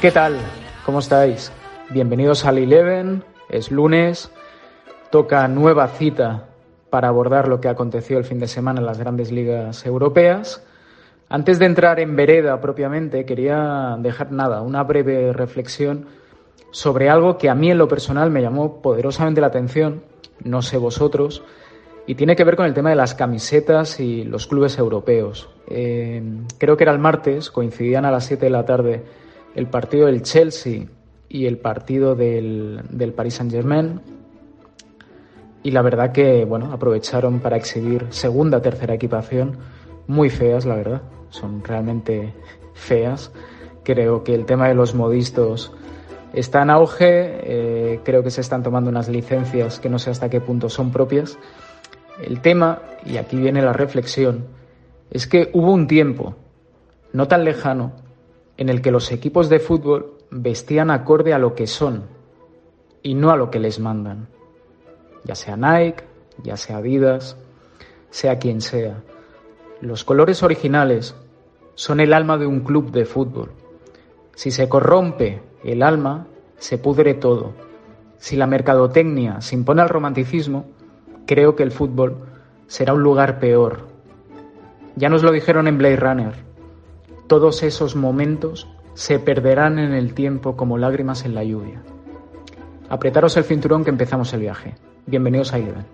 ¿Qué tal? ¿Cómo estáis? Bienvenidos al Eleven. Es lunes. Toca nueva cita para abordar lo que aconteció el fin de semana en las grandes ligas europeas. Antes de entrar en vereda propiamente, quería dejar nada, una breve reflexión sobre algo que a mí en lo personal me llamó poderosamente la atención, no sé vosotros, y tiene que ver con el tema de las camisetas y los clubes europeos. Eh, creo que era el martes, coincidían a las 7 de la tarde el partido del Chelsea y el partido del, del Paris Saint-Germain. Y la verdad que, bueno, aprovecharon para exhibir segunda, tercera equipación, muy feas, la verdad. Son realmente feas. Creo que el tema de los modistos está en auge. Eh, creo que se están tomando unas licencias que no sé hasta qué punto son propias. El tema, y aquí viene la reflexión, es que hubo un tiempo, no tan lejano, en el que los equipos de fútbol vestían acorde a lo que son y no a lo que les mandan, ya sea Nike, ya sea Adidas, sea quien sea. Los colores originales son el alma de un club de fútbol. Si se corrompe el alma, se pudre todo. Si la mercadotecnia se impone al romanticismo, creo que el fútbol será un lugar peor. Ya nos lo dijeron en Blade Runner. Todos esos momentos se perderán en el tiempo como lágrimas en la lluvia. Apretaros el cinturón que empezamos el viaje. Bienvenidos a Eleven.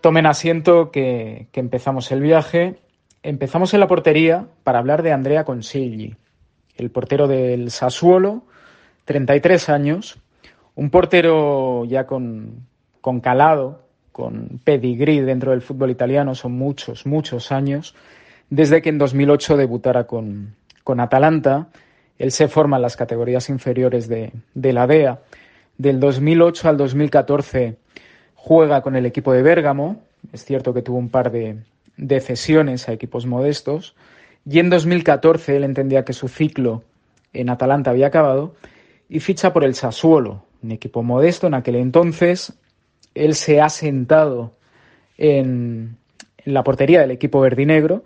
Tomen asiento que, que, empezamos el viaje. Empezamos en la portería para hablar de Andrea Consigli, el portero del Sassuolo, 33 años, un portero ya con, calado, con pedigrí dentro del fútbol italiano, son muchos, muchos años, desde que en 2008 debutara con, Atalanta. Él se forma en las categorías inferiores de, la DEA. Del 2008 al 2014 juega con el equipo de Bérgamo. Es cierto que tuvo un par de, de cesiones a equipos modestos. Y en 2014 él entendía que su ciclo en Atalanta había acabado y ficha por el Sassuolo, un equipo modesto en aquel entonces. Él se ha sentado en, la portería del equipo verdinegro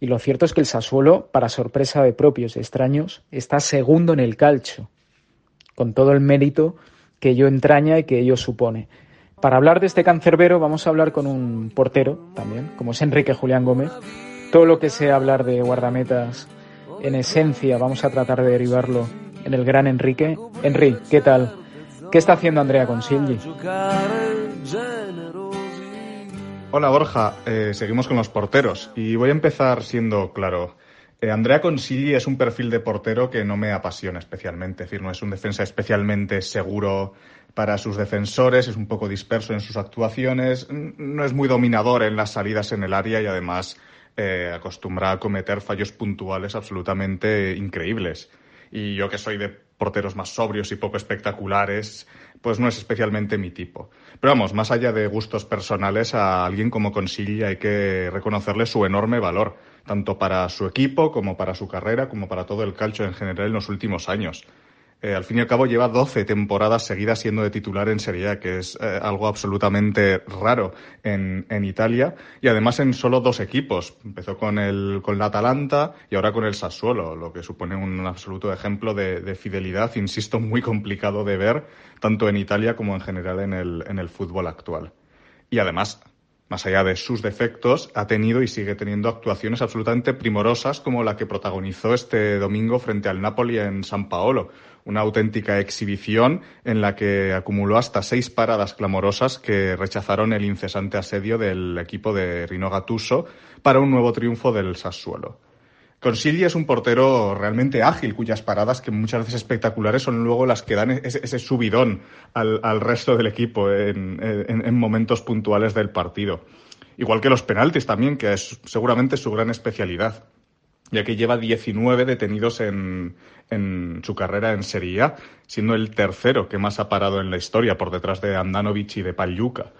y lo cierto es que el Sassuolo, para sorpresa de propios y extraños, está segundo en el calcio, con todo el mérito que ello entraña y que ello supone. Para hablar de este cancerbero vamos a hablar con un portero también, como es Enrique Julián Gómez. Todo lo que sea hablar de guardametas, en esencia, vamos a tratar de derivarlo en el gran Enrique. Enrique, ¿qué tal? ¿Qué está haciendo Andrea Consigli? Hola Borja, eh, seguimos con los porteros y voy a empezar siendo claro. Eh, Andrea Consigli es un perfil de portero que no me apasiona especialmente, es decir, no es un defensa especialmente seguro para sus defensores, es un poco disperso en sus actuaciones, no es muy dominador en las salidas en el área y además eh, acostumbra a cometer fallos puntuales absolutamente increíbles. Y yo que soy de porteros más sobrios y poco espectaculares, pues no es especialmente mi tipo. Pero vamos, más allá de gustos personales, a alguien como Consigli hay que reconocerle su enorme valor, tanto para su equipo como para su carrera, como para todo el calcio en general en los últimos años. Eh, al fin y al cabo lleva 12 temporadas seguidas siendo de titular en Serie A, que es eh, algo absolutamente raro en, Italia y además en solo dos equipos. Empezó con el con la Atalanta y ahora con el Sassuolo, lo que supone un absoluto ejemplo de, fidelidad, insisto, muy complicado de ver tanto en Italia como en general en el, en el fútbol actual. Y además más allá de sus defectos, ha tenido y sigue teniendo actuaciones absolutamente primorosas como la que protagonizó este domingo frente al Napoli en San Paolo. Una auténtica exhibición en la que acumuló hasta seis paradas clamorosas que rechazaron el incesante asedio del equipo de Rino Gattuso para un nuevo triunfo del Sassuolo. Consigli es un portero realmente ágil, cuyas paradas, que muchas veces espectaculares, son luego las que dan ese, subidón al, resto del equipo en, momentos puntuales del partido. Igual que los penaltis también, que es seguramente su gran especialidad, ya que lleva 19 detenidos en, en su carrera en Serie A, siendo el tercero que más ha parado en la historia, por detrás de Andanovic y de Pagliuca.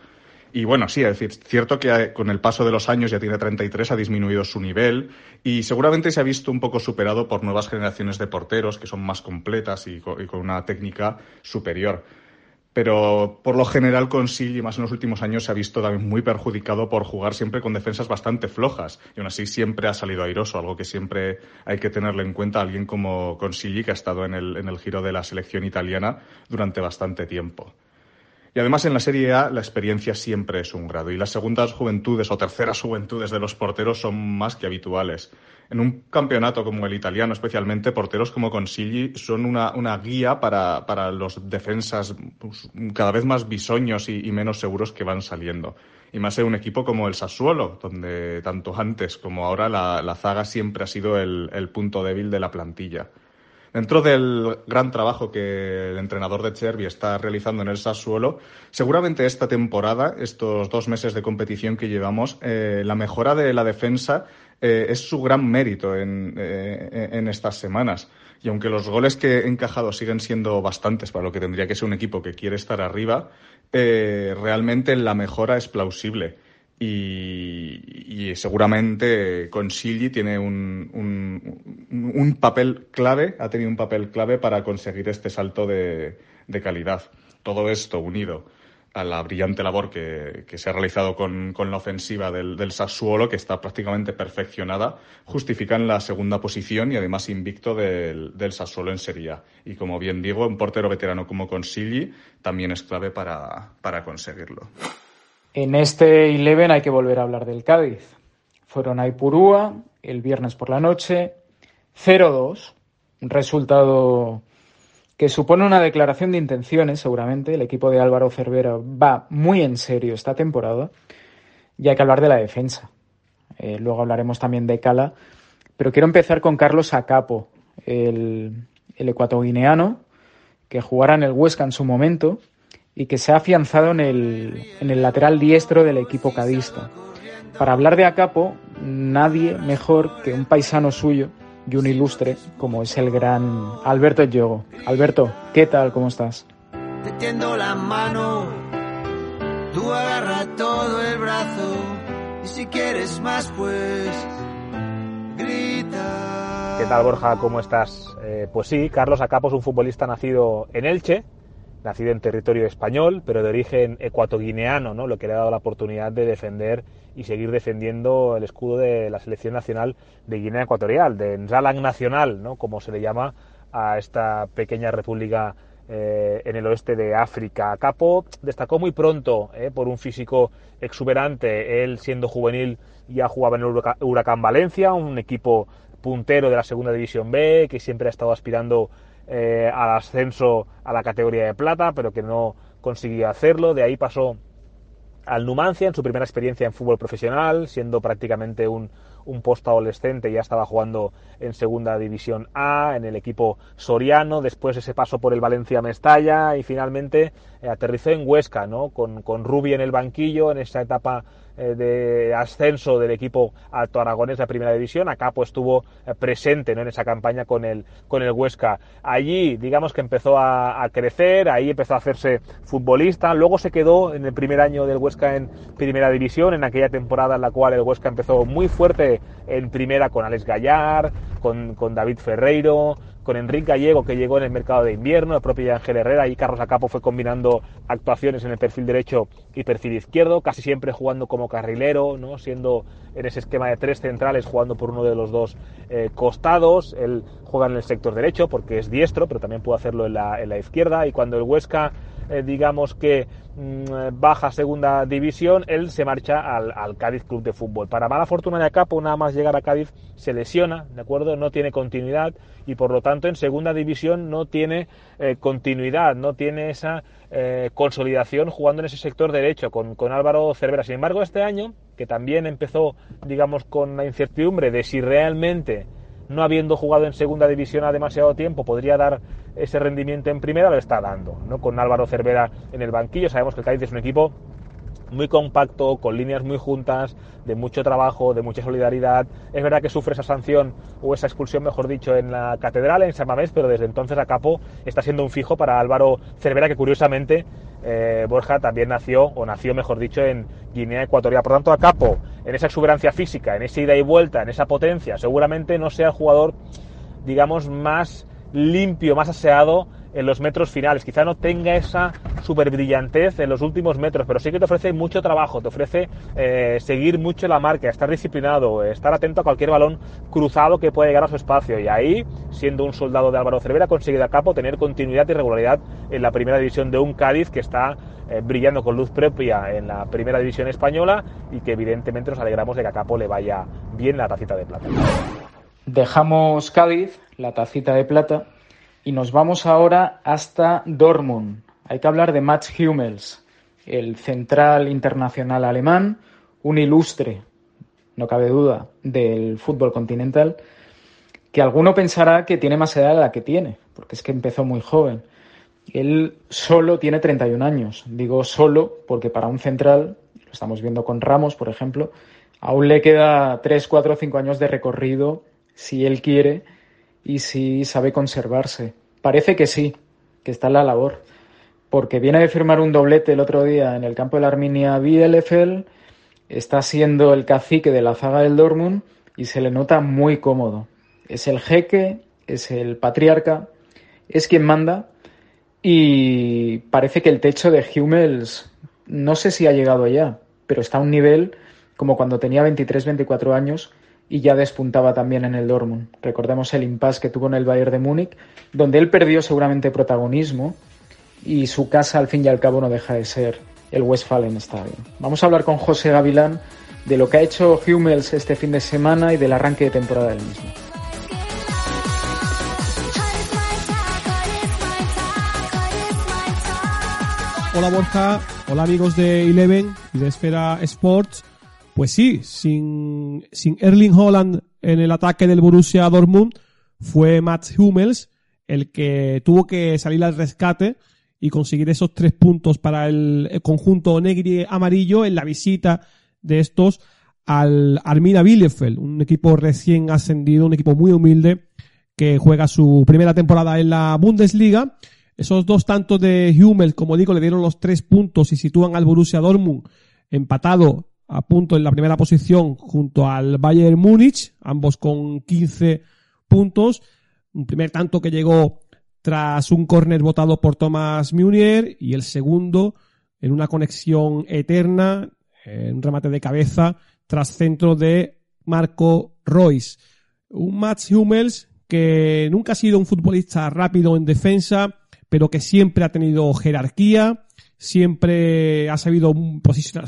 Y bueno, sí, es decir, cierto que con el paso de los años ya tiene 33, ha disminuido su nivel y seguramente se ha visto un poco superado por nuevas generaciones de porteros que son más completas y con, una técnica superior. Pero por lo general con más en los últimos años, se ha visto también muy perjudicado por jugar siempre con defensas bastante flojas. Y aún así siempre ha salido airoso, algo que siempre hay que tenerle en cuenta a alguien como Consigli, que ha estado en el, en el giro de la selección italiana durante bastante tiempo. Y además en la Serie A la experiencia siempre es un grado y las segundas juventudes o terceras juventudes de los porteros son más que habituales. En un campeonato como el italiano, especialmente, porteros como Consigli son una, guía para, los defensas pues, cada vez más bisoños y, menos seguros que van saliendo. Y más en un equipo como el Sassuolo, donde tanto antes como ahora la, zaga siempre ha sido el punto débil de la plantilla. Dentro del gran trabajo que el entrenador de Chervi está realizando en el Sassuolo, seguramente esta temporada, estos dos meses de competición que llevamos, eh, la mejora de la defensa eh, es su gran mérito en, eh, en, estas semanas. Y aunque los goles que he encajado siguen siendo bastantes para lo que tendría que ser un equipo que quiere estar arriba, realmente la mejora es plausible. Y, seguramente Consigli tiene un, un, papel clave, ha tenido un papel clave para conseguir este salto de, calidad. Todo esto unido a la brillante labor que, se ha realizado con, la ofensiva del, del, Sassuolo, que está prácticamente perfeccionada, justifican la segunda posición y además invicto del, del Sassuolo en Serie. Y como bien digo, un portero veterano como Consigli también es clave para, para conseguirlo. En este Eleven hay que volver a hablar del Cádiz. Fueron a Ipurúa el viernes por la noche, 0-2, un resultado que supone una declaración de intenciones, seguramente. El equipo de Álvaro Cervera va muy en serio esta temporada y hay que hablar de la defensa. Eh, luego hablaremos también de Cala, pero quiero empezar con Carlos Acapo, el, el ecuatoguineano, que jugará en el Huesca en su momento y que se ha afianzado en el, en el lateral diestro del equipo cadista. Para hablar de Acapo, nadie mejor que un paisano suyo y un ilustre como es el gran Alberto Yogo. Alberto, ¿qué tal? ¿Cómo estás? Te la mano, tú agarra todo el brazo y si quieres más pues grita. ¿Qué tal Borja? ¿Cómo estás? Eh, pues sí, Carlos Acapo es un futbolista nacido en Elche, nacido en territorio español, pero de origen ecuatoguineano, ¿no? lo que le ha dado la oportunidad de defender y seguir defendiendo el escudo de la selección nacional de Guinea Ecuatorial, de Nzalang Nacional, ¿no? como se le llama a esta pequeña república eh, en el oeste de África. Capo destacó muy pronto eh, por un físico exuberante, él siendo juvenil ya jugaba en el Huracán Valencia, un equipo puntero de la segunda división B, que siempre ha estado aspirando eh, al ascenso a la categoría de plata, pero que no consiguió hacerlo. De ahí pasó al Numancia en su primera experiencia en fútbol profesional, siendo prácticamente un, un post-adolescente, ya estaba jugando en segunda división A, en el equipo soriano, después ese paso por el Valencia Mestalla y finalmente eh, aterrizó en Huesca, ¿no? Con, con Rubi en el banquillo, en esa etapa de ascenso del equipo alto aragonés de primera división. Acá pues estuvo eh, presente ¿no? en esa campaña con el, con el Huesca. Allí, digamos que empezó a, crecer, ahí empezó a hacerse futbolista. Luego se quedó en el primer año del Huesca en primera división, en aquella temporada en la cual el Huesca empezó muy fuerte en primera con Alex Gallar, con, con David Ferreiro, con Enrique Gallego que llegó en el mercado de invierno, el propio Ángel Herrera y Carlos Acapo fue combinando actuaciones en el perfil derecho y perfil izquierdo, casi siempre jugando como carrilero, ¿no? siendo en ese esquema de tres centrales jugando por uno de los dos eh, costados, él juega en el sector derecho porque es diestro, pero también puede hacerlo en la, en la izquierda y cuando el Huesca eh, digamos que baja segunda división, él se marcha al, Cádiz Club de Fútbol. Para mala fortuna de Capo, nada más llegar a Cádiz se lesiona, ¿de acuerdo? No tiene continuidad y por lo tanto en segunda división no tiene eh, continuidad, no tiene esa eh, consolidación jugando en ese sector derecho con, con Álvaro Cervera. Sin embargo, este año, que también empezó, digamos, con la incertidumbre de si realmente no habiendo jugado en segunda división a demasiado tiempo, podría dar ese rendimiento en primera, lo está dando, ¿no? Con Álvaro Cervera en el banquillo, sabemos que el Cádiz es un equipo muy compacto, con líneas muy juntas, de mucho trabajo, de mucha solidaridad. Es verdad que sufre esa sanción o esa expulsión, mejor dicho, en la catedral, en San Mamés, pero desde entonces a Capo está siendo un fijo para Álvaro Cervera, que curiosamente eh, Borja también nació, o nació, mejor dicho, en Guinea Ecuatorial. Por tanto, a Capo, en esa exuberancia física, en esa ida y vuelta, en esa potencia, seguramente no sea el jugador, digamos, más limpio, más aseado en los metros finales. Quizá no tenga esa super brillantez en los últimos metros, pero sí que te ofrece mucho trabajo, te ofrece eh, seguir mucho la marca, estar disciplinado, estar atento a cualquier balón cruzado que pueda llegar a su espacio. Y ahí, siendo un soldado de Álvaro Cervera, ha conseguido a capo tener continuidad y regularidad en la primera división de un Cádiz que está eh, brillando con luz propia en la primera división española y que evidentemente nos alegramos de que a capo le vaya bien la tacita de plata. Dejamos Cádiz, la tacita de plata, y nos vamos ahora hasta Dortmund. Hay que hablar de Mats Hummels, el central internacional alemán, un ilustre, no cabe duda, del fútbol continental, que alguno pensará que tiene más edad de la que tiene, porque es que empezó muy joven. Él solo tiene 31 años. Digo solo porque para un central, lo estamos viendo con Ramos, por ejemplo, aún le queda 3, 4, 5 años de recorrido si él quiere y si sabe conservarse. Parece que sí, que está en la labor, porque viene de firmar un doblete el otro día en el campo de la Arminia Bielefeld, está siendo el cacique de la zaga del Dortmund y se le nota muy cómodo. Es el jeque, es el patriarca, es quien manda y parece que el techo de Hummels no sé si ha llegado ya, pero está a un nivel como cuando tenía 23-24 años y ya despuntaba también en el Dortmund. Recordemos el impasse que tuvo en el Bayern de Múnich, donde él perdió seguramente protagonismo y su casa al fin y al cabo no deja de ser el Westfalen Stadium. Vamos a hablar con José Gavilán de lo que ha hecho Hummels este fin de semana y del arranque de temporada del mismo. Hola Borja, hola amigos de Eleven y de Esfera Sports. Pues sí, sin, sin Erling Holland en el ataque del Borussia Dortmund, fue Mats Hummels el que tuvo que salir al rescate y conseguir esos tres puntos para el, conjunto negro amarillo en la visita de estos al Armina Bielefeld, un equipo recién ascendido, un equipo muy humilde que juega su primera temporada en la Bundesliga. Esos dos tantos de Hummels, como digo, le dieron los tres puntos y sitúan al Borussia Dortmund empatado a punto en la primera posición junto al Bayern Múnich, ambos con 15 puntos. Un primer tanto que llegó tras un córner votado por Thomas Munier y el segundo en una conexión eterna, en un remate de cabeza tras centro de Marco Royce. Un Mats Hummels que nunca ha sido un futbolista rápido en defensa, pero que siempre ha tenido jerarquía, siempre ha sabido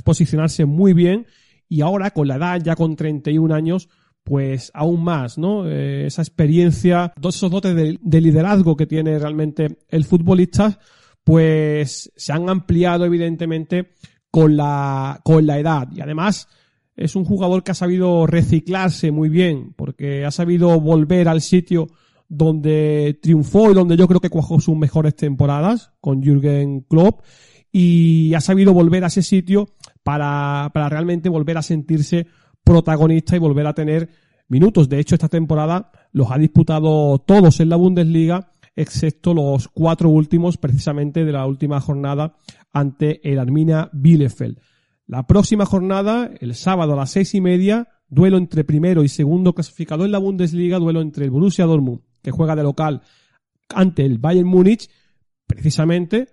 posicionarse muy bien y ahora con la edad, ya con 31 años, pues aún más, ¿no? Eh, esa experiencia, todos esos dotes de, liderazgo que tiene realmente el futbolista, pues se han ampliado evidentemente con la, con la edad. Y además es un jugador que ha sabido reciclarse muy bien, porque ha sabido volver al sitio donde triunfó y donde yo creo que cuajó sus mejores temporadas con Jürgen Klopp y ha sabido volver a ese sitio para, para realmente volver a sentirse protagonista y volver a tener minutos. De hecho, esta temporada los ha disputado todos en la Bundesliga, excepto los cuatro últimos, precisamente de la última jornada ante el Arminia Bielefeld. La próxima jornada, el sábado a las seis y media, duelo entre primero y segundo clasificado en la Bundesliga, duelo entre el Borussia Dortmund, que juega de local, ante el Bayern Múnich, precisamente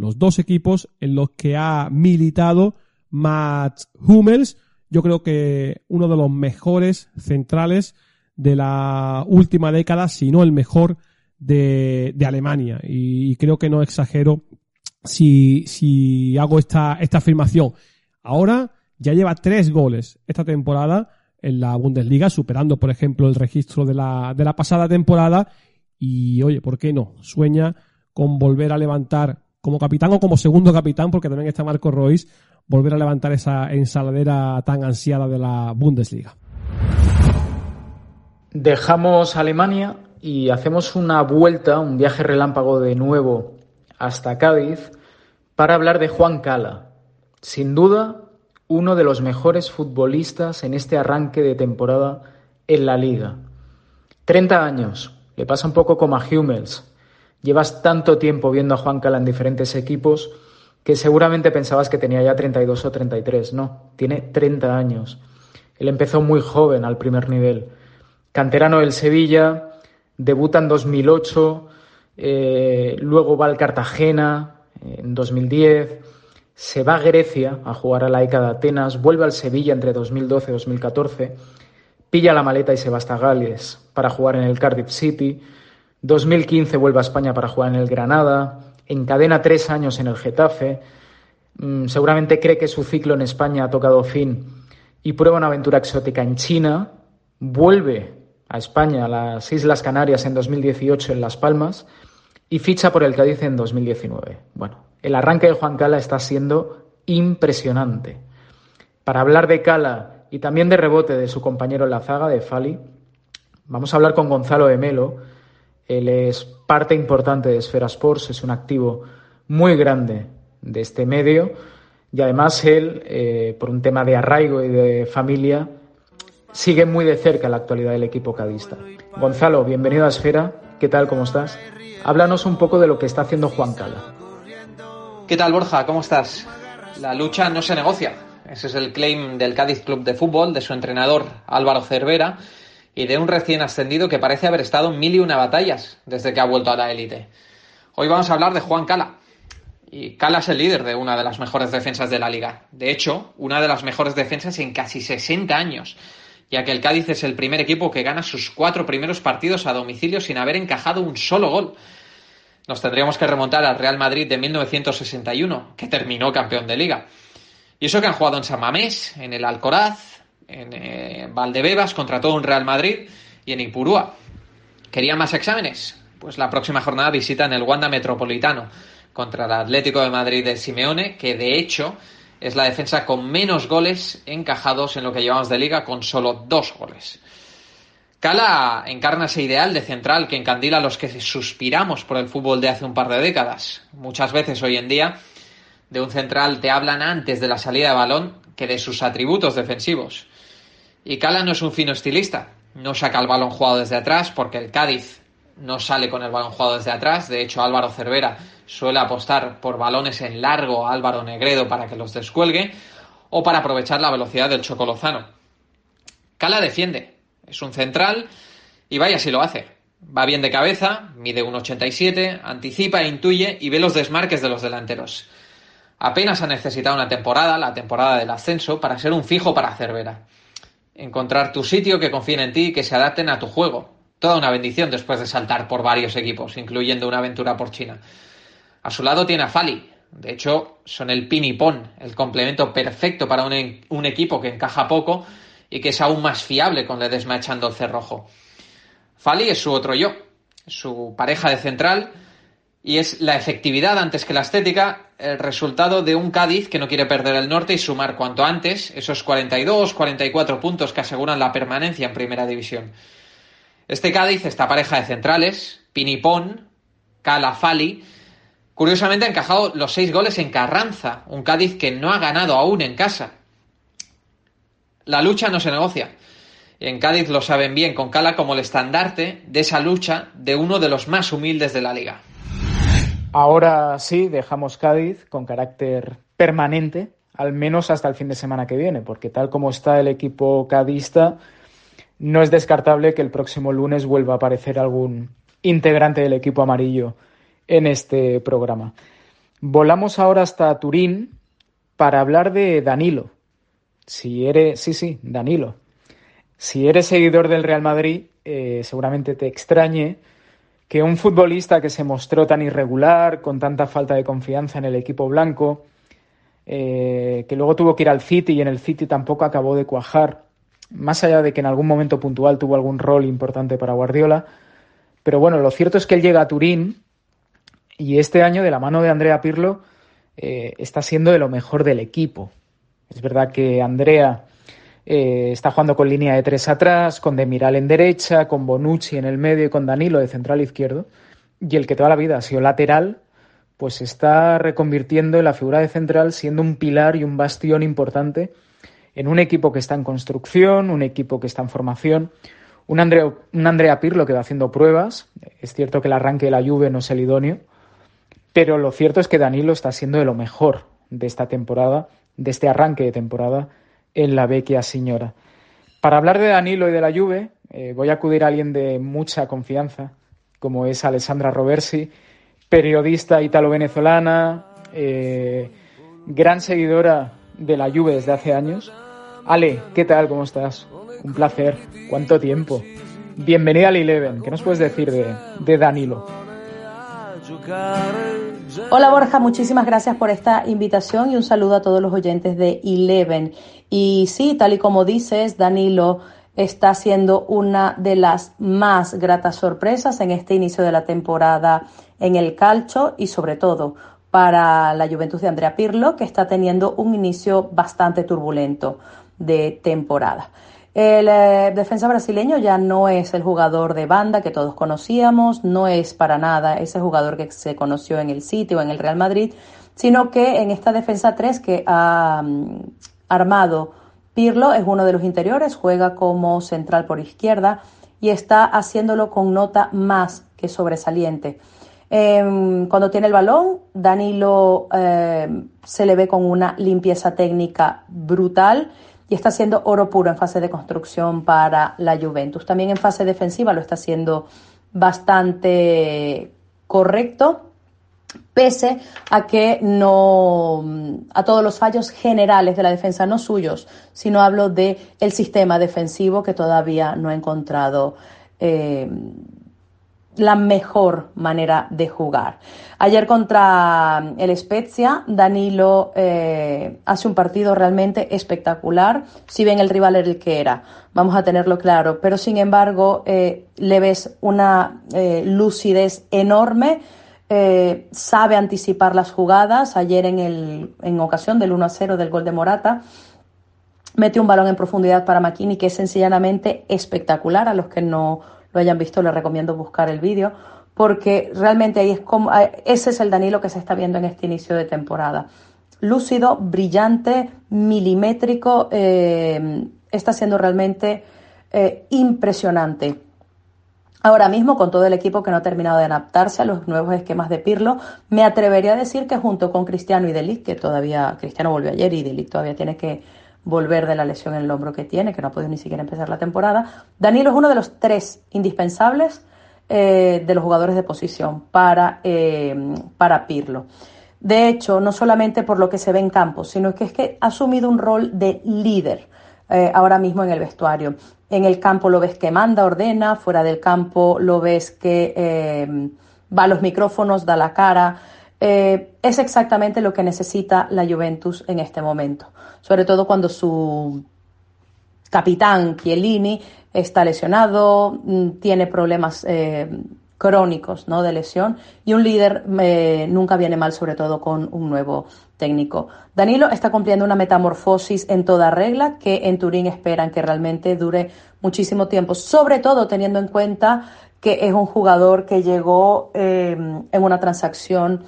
los dos equipos en los que ha militado Matt Hummels, yo creo que uno de los mejores centrales de la última década, si no el mejor de, Alemania. Y, creo que no exagero si, hago esta, afirmación. Ahora ya lleva tres goles esta temporada en la Bundesliga, superando, por ejemplo, el registro de la pasada temporada. Y oye, ¿por qué no? Sueña con volver a levantar como capitán o como segundo capitán, porque también está Marco Royce, volver a levantar esa ensaladera tan ansiada de la Bundesliga. Dejamos Alemania y hacemos una vuelta, un viaje relámpago de nuevo hasta Cádiz para hablar de Juan Cala. Sin duda, uno de los mejores futbolistas en este arranque de temporada en la liga. 30 años, le pasa un poco como a Hummels. Llevas tanto tiempo viendo a Juan Cala en diferentes equipos que seguramente pensabas que tenía ya 32 o 33. No, tiene 30 años. Él empezó muy joven al primer nivel. Canterano del Sevilla, debuta en 2008, eh, luego va al Cartagena en 2010, se va a Grecia a jugar a la ECA de Atenas, vuelve al Sevilla entre 2012 y 2014, pilla la maleta y se va hasta Gales para jugar en el Cardiff City, 2015 vuelve a España para jugar en el Granada, encadena tres años en el Getafe, mm, seguramente cree que su ciclo en España ha tocado fin y prueba una aventura exótica en China, vuelve a España, a las Islas Canarias en 2018 en Las Palmas y ficha por el Cádiz en 2019. Bueno, el arranque de Juan Cala está siendo impresionante. Para hablar de Cala y también de rebote de su compañero en la zaga, de Fali, vamos a hablar con Gonzalo de Melo. Él es parte importante de Esfera Sports, es un activo muy grande de este medio y además él, eh, por un tema de arraigo y de familia, sigue muy de cerca la actualidad del equipo cadista. Gonzalo, bienvenido a Esfera. ¿Qué tal? ¿Cómo estás? Háblanos un poco de lo que está haciendo Juan Cala. ¿Qué tal, Borja? ¿Cómo estás? La lucha no se negocia. Ese es el claim del Cádiz Club de Fútbol, de su entrenador Álvaro Cervera y de un recién ascendido que parece haber estado en mil y una batallas desde que ha vuelto a la élite. Hoy vamos a hablar de Juan Cala. Y Cala es el líder de una de las mejores defensas de la liga. De hecho, una de las mejores defensas en casi 60 años ya que el Cádiz es el primer equipo que gana sus cuatro primeros partidos a domicilio sin haber encajado un solo gol. Nos tendríamos que remontar al Real Madrid de 1961, que terminó campeón de liga. Y eso que han jugado en San Mamés, en el Alcoraz, en eh, Valdebebas contra todo un Real Madrid y en Ipurúa. ¿Querían más exámenes? Pues la próxima jornada visitan el Wanda Metropolitano contra el Atlético de Madrid de Simeone, que de hecho es la defensa con menos goles encajados en lo que llevamos de liga, con solo dos goles. Cala encarna ese ideal de central que encandila a los que suspiramos por el fútbol de hace un par de décadas. Muchas veces hoy en día de un central te hablan antes de la salida de balón que de sus atributos defensivos. Y Cala no es un fino estilista, no saca el balón jugado desde atrás porque el Cádiz no sale con el balón jugado desde atrás. De hecho, Álvaro Cervera suele apostar por balones en largo a Álvaro Negredo para que los descuelgue o para aprovechar la velocidad del Chocolozano. Cala defiende, es un central y vaya si lo hace. Va bien de cabeza, mide 1,87, anticipa, e intuye y ve los desmarques de los delanteros. Apenas ha necesitado una temporada, la temporada del ascenso, para ser un fijo para Cervera. Encontrar tu sitio que confíen en ti y que se adapten a tu juego. Toda una bendición después de saltar por varios equipos, incluyendo una aventura por China. A su lado tiene a Fali. De hecho, son el pin y pon, el complemento perfecto para un, equipo que encaja poco y que es aún más fiable con Ledesma echando el cerrojo. Fali es su otro yo, su pareja de central y es la efectividad antes que la estética, el resultado de un Cádiz que no quiere perder el norte y sumar cuanto antes esos 42, 44 puntos que aseguran la permanencia en primera división. Este Cádiz, esta pareja de centrales, Pinipón, Cala Fali, Curiosamente ha encajado los seis goles en Carranza, un Cádiz que no ha ganado aún en casa. La lucha no se negocia. En Cádiz lo saben bien, con Cala como el estandarte de esa lucha de uno de los más humildes de la liga. Ahora sí, dejamos Cádiz con carácter permanente, al menos hasta el fin de semana que viene, porque tal como está el equipo cadista, no es descartable que el próximo lunes vuelva a aparecer algún integrante del equipo amarillo en este programa. Volamos ahora hasta Turín para hablar de Danilo. Si eres, sí, sí, Danilo. Si eres seguidor del Real Madrid, eh, seguramente te extrañe que un futbolista que se mostró tan irregular, con tanta falta de confianza en el equipo blanco, eh, que luego tuvo que ir al City y en el City tampoco acabó de cuajar, más allá de que en algún momento puntual tuvo algún rol importante para Guardiola. Pero bueno, lo cierto es que él llega a Turín y este año, de la mano de Andrea Pirlo, eh, está siendo de lo mejor del equipo. Es verdad que Andrea eh, está jugando con línea de tres atrás, con Demiral en derecha, con Bonucci en el medio y con Danilo de central izquierdo. Y el que toda la vida ha sido lateral, pues está reconvirtiendo en la figura de central, siendo un pilar y un bastión importante en un equipo que está en construcción, un equipo que está en formación, un Andrea, un Andrea Pirlo que va haciendo pruebas. Es cierto que el arranque de la Juve no es el idóneo, pero lo cierto es que Danilo está siendo de lo mejor de esta temporada, de este arranque de temporada en la Vecchia Señora. Para hablar de Danilo y de la Juve, eh, voy a acudir a alguien de mucha confianza, como es Alessandra Roversi, periodista italo-venezolana, eh, gran seguidora de la Juve desde hace años. Ale, ¿qué tal? ¿Cómo estás? Un placer. ¿Cuánto tiempo? Bienvenida al Eleven. ¿Qué nos puedes decir de, de Danilo? Hola Borja, muchísimas gracias por esta invitación y un saludo a todos los oyentes de Eleven. Y sí, tal y como dices, Danilo está siendo una de las más gratas sorpresas en este inicio de la temporada en el calcio y sobre todo para la Juventus de Andrea Pirlo, que está teniendo un inicio bastante turbulento de temporada. El eh, defensa brasileño ya no es el jugador de banda que todos conocíamos, no es para nada ese jugador que se conoció en el City o en el Real Madrid, sino que en esta defensa 3 que ha mm, armado Pirlo es uno de los interiores, juega como central por izquierda y está haciéndolo con nota más que sobresaliente. Em, cuando tiene el balón, Danilo em, se le ve con una limpieza técnica brutal y está haciendo oro puro en fase de construcción para la Juventus. También en fase defensiva lo está haciendo bastante correcto, pese a que no a todos los fallos generales de la defensa, no suyos, sino hablo de el sistema defensivo que todavía no ha encontrado eh, la mejor manera de jugar. Ayer contra el Spezia, Danilo eh, hace un partido realmente espectacular, si bien el rival era el que era, vamos a tenerlo claro, pero sin embargo eh, le ves una eh, lucidez enorme, sabe anticipar las jugadas, ayer en, el, en ocasión del 1 a 0 del gol de Morata, mete un balón en profundidad para Makini que es sencillamente espectacular a los que no lo hayan visto, les recomiendo buscar el vídeo, porque realmente ahí es como, ese es el Danilo que se está viendo en este inicio de temporada. Lúcido, brillante, milimétrico, eh, está siendo realmente eh, impresionante. Ahora mismo, con todo el equipo que no ha terminado de adaptarse a los nuevos esquemas de Pirlo, me atrevería a decir que junto con Cristiano y Delic, que todavía Cristiano volvió ayer y Delic todavía tiene que volver de la lesión en el hombro que tiene, que no ha podido ni siquiera empezar la temporada. Danilo es uno de los tres indispensables eh, de los jugadores de posición para, eh, para Pirlo. De hecho, no solamente por lo que se ve en campo, sino que es que ha asumido un rol de líder eh, ahora mismo en el vestuario. En el campo lo ves que manda, ordena, fuera del campo lo ves que va a los micrófonos, da la cara. Es exactamente lo que necesita la Juventus en este momento sobre todo cuando su capitán Chiellini está lesionado, mm, tiene problemas eh, crónicos ¿no? de lesión y un líder eh, nunca viene mal, sobre todo con un nuevo técnico. Danilo está cumpliendo una metamorfosis en toda regla que en Turín esperan que realmente dure muchísimo tiempo, sobre todo teniendo en cuenta que es un jugador que llegó eh, en una transacción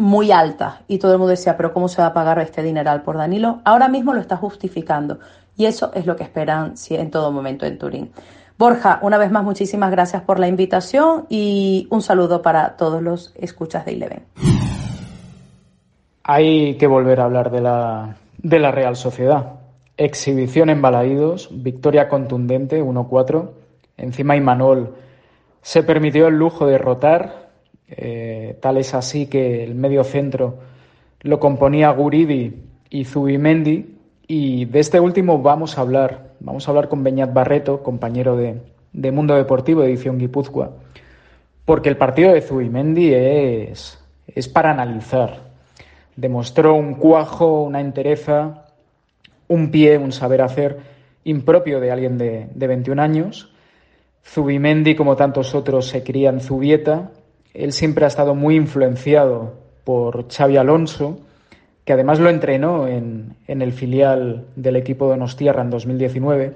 muy alta y todo el mundo decía, pero ¿cómo se va a pagar este dineral por Danilo? Ahora mismo lo está justificando y eso es lo que esperan en todo momento en Turín. Borja, una vez más muchísimas gracias por la invitación y un saludo para todos los escuchas de Eleven. Hay que volver a hablar de la, de la Real Sociedad. Exhibición en Balaídos, victoria contundente, 1-4. Encima Imanol se permitió el lujo de rotar eh, tal es así que el medio centro lo componía Guridi y Zubimendi. Y de este último vamos a hablar. Vamos a hablar con Beñat Barreto, compañero de, Mundo Deportivo, edición Guipúzcoa, porque el partido de Zubimendi es, es para analizar. Demostró un cuajo, una entereza, un pie, un saber hacer impropio de alguien de, de 21 años. Zubimendi, como tantos otros, se cría en Zubieta. Él siempre ha estado muy influenciado por Xavi Alonso, que además lo entrenó en, en el filial del equipo de Nostierra en 2019.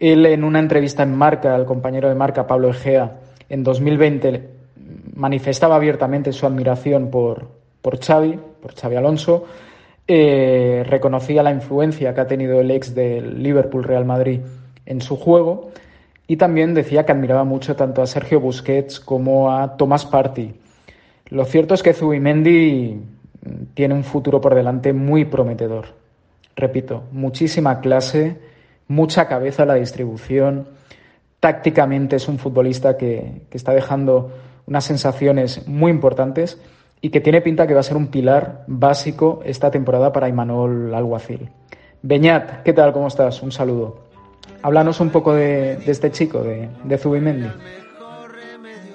Él, en una entrevista en Marca, al compañero de Marca, Pablo Egea, en 2020 manifestaba abiertamente su admiración por, por Xavi, por Xavi Alonso, eh, reconocía la influencia que ha tenido el ex del Liverpool Real Madrid en su juego y también decía que admiraba mucho tanto a Sergio Busquets como a Tomás Party. Lo cierto es que Zubimendi tiene un futuro por delante muy prometedor. Repito, muchísima clase, mucha cabeza a la distribución. Tácticamente es un futbolista que, que está dejando unas sensaciones muy importantes y que tiene pinta que va a ser un pilar básico esta temporada para Imanol Alguacil. Beñat, ¿qué tal? ¿Cómo estás? Un saludo. Háblanos un poco de, este chico, de, de Zubimendi.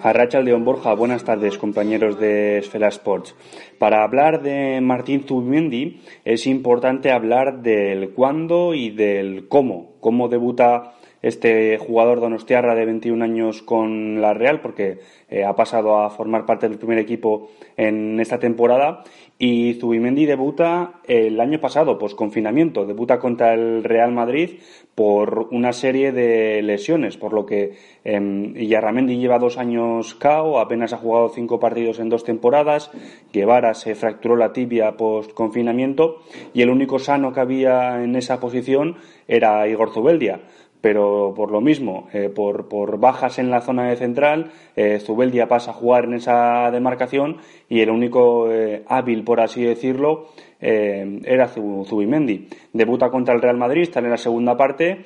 Arracha León Borja, buenas tardes compañeros de Esfera Sports. Para hablar de Martín Zubimendi es importante hablar del cuándo y del cómo. Cómo debuta este jugador donostiarra de 21 años con la Real, porque eh, ha pasado a formar parte del primer equipo en esta temporada. Y Zubimendi debuta el año pasado, pues confinamiento, debuta contra el Real Madrid por una serie de lesiones, por lo que eh, Yarramendi lleva dos años KO, apenas ha jugado cinco partidos en dos temporadas, Guevara se fracturó la tibia post confinamiento y el único sano que había en esa posición era Igor Zubeldia. Pero por lo mismo, eh, por, por, bajas en la zona de central, eh, Zubeldia pasa a jugar en esa demarcación y el único eh, hábil, por así decirlo, eh, era Zubimendi. Debuta contra el Real Madrid, está en la segunda parte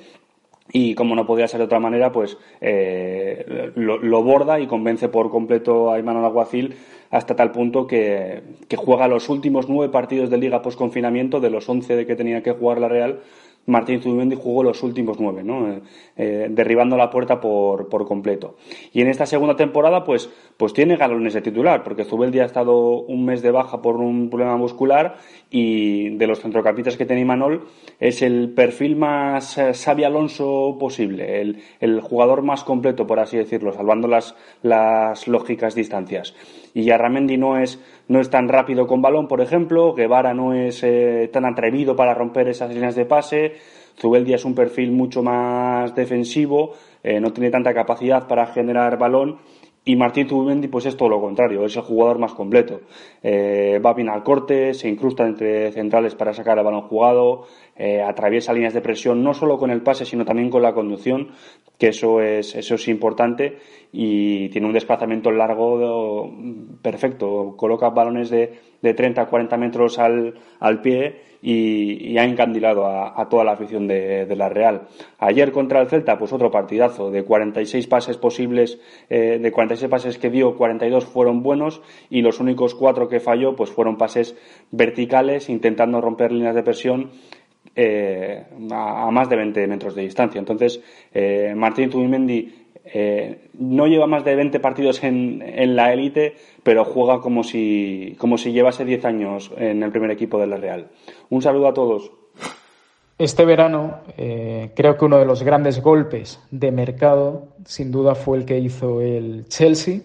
y como no podía ser de otra manera, pues eh, lo, borda y convence por completo a Imanol Aguacil hasta tal punto que, que, juega los últimos nueve partidos de liga post confinamiento de los once de que tenía que jugar la Real Martín Zubimendi jugó los últimos nueve, ¿no? Eh, eh, derribando la puerta por, por, completo. Y en esta segunda temporada, pues, pues tiene galones de titular, porque Zubeldi ha estado un mes de baja por un problema muscular y de los centrocampistas que tiene Manol es el perfil más eh, Alonso posible, el, el, jugador más completo, por así decirlo, salvando las, las lógicas distancias. Y Arramendi no es, no es tan rápido con balón, por ejemplo, Guevara no es eh, tan atrevido para romper esas líneas de pase, Zubeldia es un perfil mucho más defensivo, eh, no tiene tanta capacidad para generar balón y Martín Zubimendi pues es todo lo contrario, es el jugador más completo. Eh, va bien al corte, se incrusta entre centrales para sacar el balón jugado, eh, atraviesa líneas de presión no solo con el pase sino también con la conducción, que eso es, eso es importante y tiene un desplazamiento largo perfecto, coloca balones de, de 30 a 40 metros al, al pie y, y, ha encandilado a, toda la afición de, la Real. Ayer contra el Celta, pues otro partidazo, de 46 pases posibles, eh, de 46 pases que dio, 42 fueron buenos y los únicos cuatro que falló, pues fueron pases verticales, intentando romper líneas de presión eh, a, a, más de 20 metros de distancia. Entonces, eh, Martín Tubimendi eh, no lleva más de 20 partidos en, en la élite, pero juega como si, como si llevase 10 años en el primer equipo de la Real. Un saludo a todos. Este verano eh, creo que uno de los grandes golpes de mercado sin duda fue el que hizo el Chelsea,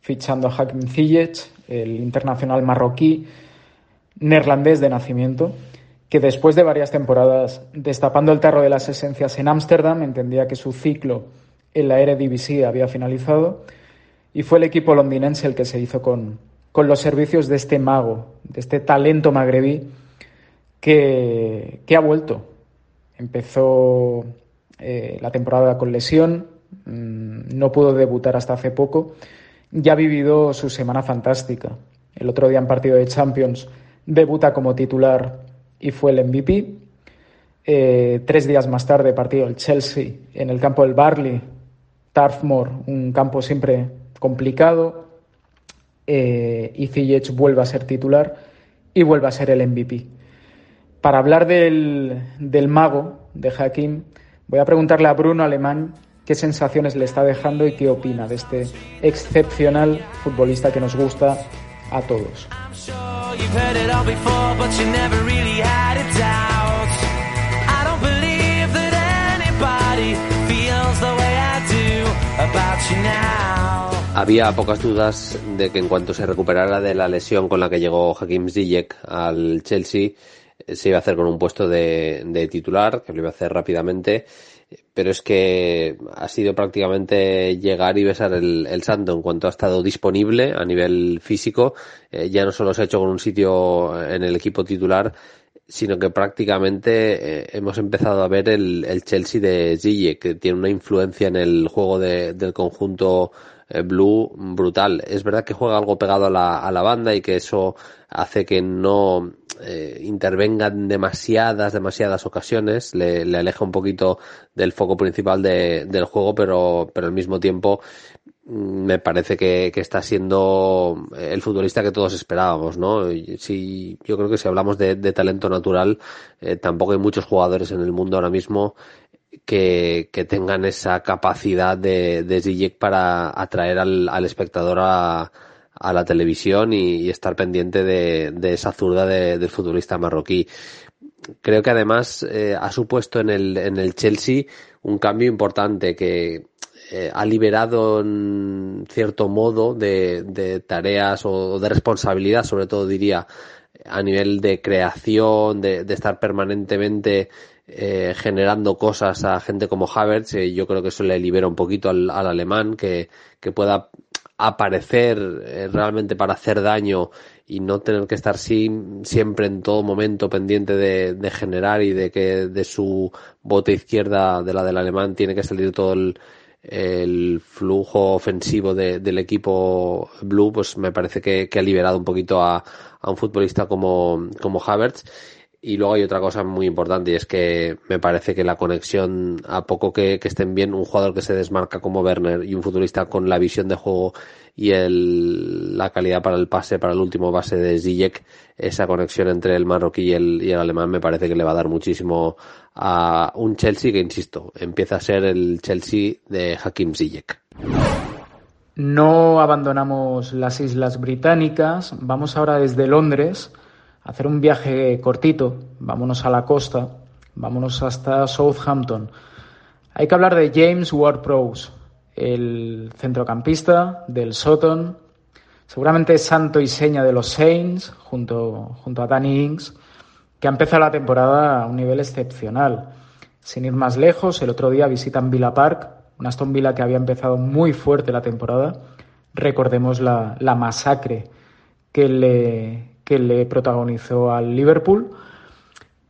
fichando a Hakim Ziyech, el internacional marroquí, neerlandés de nacimiento, que después de varias temporadas destapando el tarro de las esencias en Ámsterdam entendía que su ciclo en la Eredivisie había finalizado y fue el equipo londinense el que se hizo con, con los servicios de este mago, de este talento magrebí que, que ha vuelto. Empezó eh, la temporada con lesión, mmm, no pudo debutar hasta hace poco, ya ha vivido su semana fantástica. El otro día en partido de Champions debuta como titular y fue el MVP. Eh, tres días más tarde partido el Chelsea en el campo del Barley Tarfmore, un campo siempre complicado, eh, y Ziyech vuelve a ser titular y vuelve a ser el MVP. Para hablar del, del mago de Hakim, voy a preguntarle a Bruno Alemán qué sensaciones le está dejando y qué opina de este excepcional futbolista que nos gusta a todos. Había pocas dudas de que en cuanto se recuperara de la lesión con la que llegó Hakim Ziyech al Chelsea, se iba a hacer con un puesto de, titular, que lo iba a hacer rápidamente, pero es que ha sido prácticamente llegar y besar el, santo en cuanto ha estado disponible a nivel físico. Eh, ya no solo se ha hecho con un sitio en el equipo titular, sino que prácticamente eh, hemos empezado a ver el, Chelsea de Ziyech, que tiene una influencia en el juego del conjunto eh, Blue brutal. Es verdad que juega algo pegado a la, a la banda y que eso hace que no eh, intervengan demasiadas, demasiadas ocasiones, le, le, aleja un poquito del foco principal de, del juego, pero, pero al mismo tiempo me parece que, que, está siendo el futbolista que todos esperábamos, ¿no? Si, yo creo que si hablamos de, de talento natural, eh, tampoco hay muchos jugadores en el mundo ahora mismo que, que tengan esa capacidad de, de para atraer al, al espectador a, a la televisión y, estar pendiente de, de esa zurda de, del futbolista marroquí. Creo que además eh, ha supuesto en el, en el Chelsea un cambio importante que eh, ha liberado en cierto modo de, de tareas o de responsabilidad, sobre todo diría, a nivel de creación, de, de estar permanentemente eh, generando cosas a gente como Havertz, eh, yo creo que eso le libera un poquito al, al alemán, que, que, pueda aparecer eh, realmente para hacer daño y no tener que estar siempre en todo momento pendiente de, de, generar y de que de su bote izquierda de la del alemán tiene que salir todo el, el flujo ofensivo de, del equipo blue, pues me parece que, que ha liberado un poquito a, a un futbolista como, como Havertz y luego hay otra cosa muy importante y es que me parece que la conexión, a poco que, estén bien, un jugador que se desmarca como Werner y un futbolista con la visión de juego y el, la calidad para el pase, para el último base de Ziyech, esa conexión entre el marroquí y el, y el alemán me parece que le va a dar muchísimo a un Chelsea que, insisto, empieza a ser el Chelsea de Hakim Ziyech. No abandonamos las Islas Británicas, vamos ahora desde Londres hacer un viaje cortito, vámonos a la costa, vámonos hasta Southampton. Hay que hablar de James Ward-Prowse, el centrocampista del Sutton, seguramente santo y seña de los Saints, junto, junto a Danny Ings, que ha empezado la temporada a un nivel excepcional. Sin ir más lejos, el otro día visitan Villa Park, una Aston Villa que había empezado muy fuerte la temporada. Recordemos la, la masacre que le, que le protagonizó al Liverpool.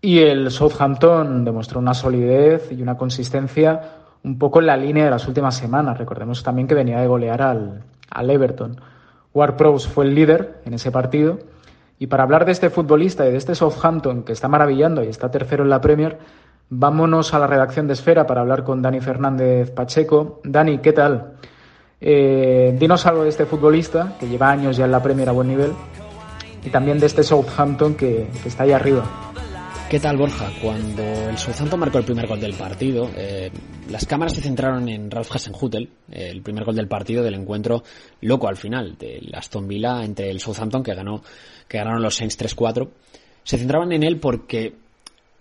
Y el Southampton demostró una solidez y una consistencia un poco en la línea de las últimas semanas. Recordemos también que venía de golear al, al Everton. Ward Prowse fue el líder en ese partido. Y para hablar de este futbolista y de este Southampton que está maravillando y está tercero en la Premier, vámonos a la redacción de Esfera para hablar con Dani Fernández Pacheco. Dani, ¿qué tal? Eh, dinos algo de este futbolista que lleva años ya en la Premier a buen nivel y también de este Southampton que, está ahí arriba. ¿Qué tal Borja? Cuando el Southampton marcó el primer gol del partido, eh, las cámaras se centraron en Ralph Hasenhutel, el primer gol del partido del encuentro loco al final, del Aston Villa entre el Southampton que ganó, que ganaron los Saints 3-4. Se centraban en él porque eh,